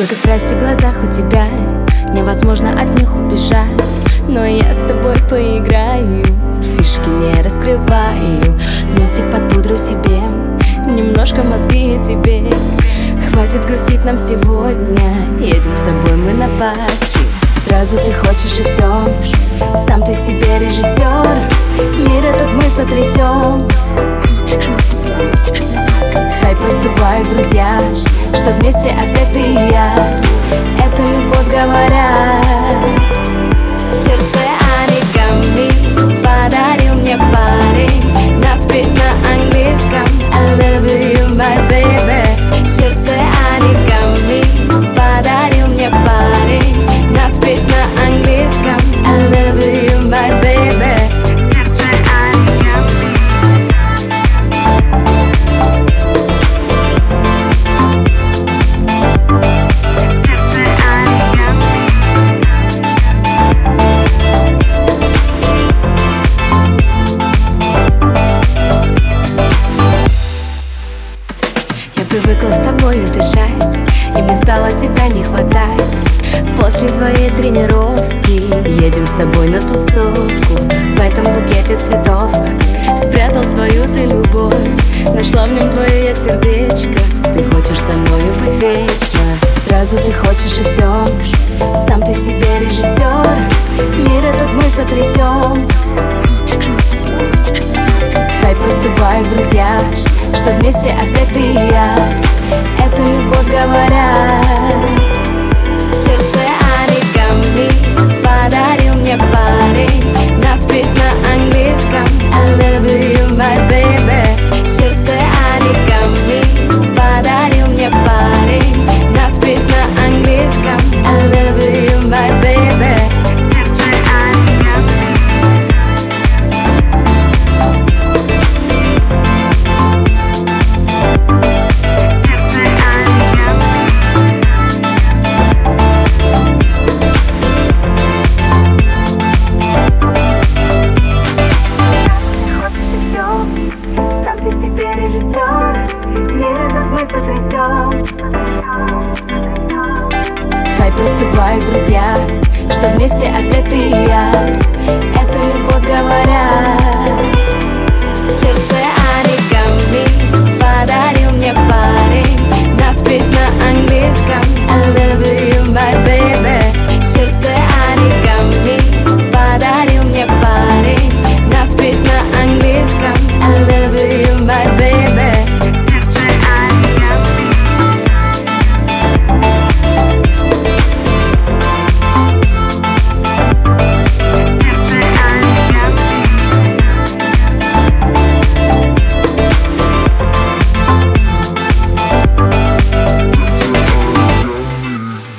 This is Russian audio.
Столько страсти в глазах у тебя Невозможно от них убежать. Но я с тобой поиграю Фишки не раскрываю. Мюзик под пудру себе Немножко мозги тебе. Хватит грустить нам сегодня Едем с тобой мы на пати. Сразу ты хочешь и все Сам ты себе режиссер Мир этот мы сотрясем Раздувают друзья Что вместе опять ты и я. Это любовь говорят тобой дышать И мне стало тебя не хватать. После твоей тренировки Едем с тобой на тусовку. В этом букете цветов Спрятал свою ты любовь. Нашла в нем твое я сердечко. Ты хочешь со мною быть вечно? Сразу ты хочешь и все Сам ты себе режиссер Мир этот мы сотрясем Хай раздувают друзья Что вместе опять ты и я говорят Ай, простывают друзья, что вместе опять ты и я. Это любовь говоря. Сердце оригами подарил мне парень. Надпись на английском I love you, my baby.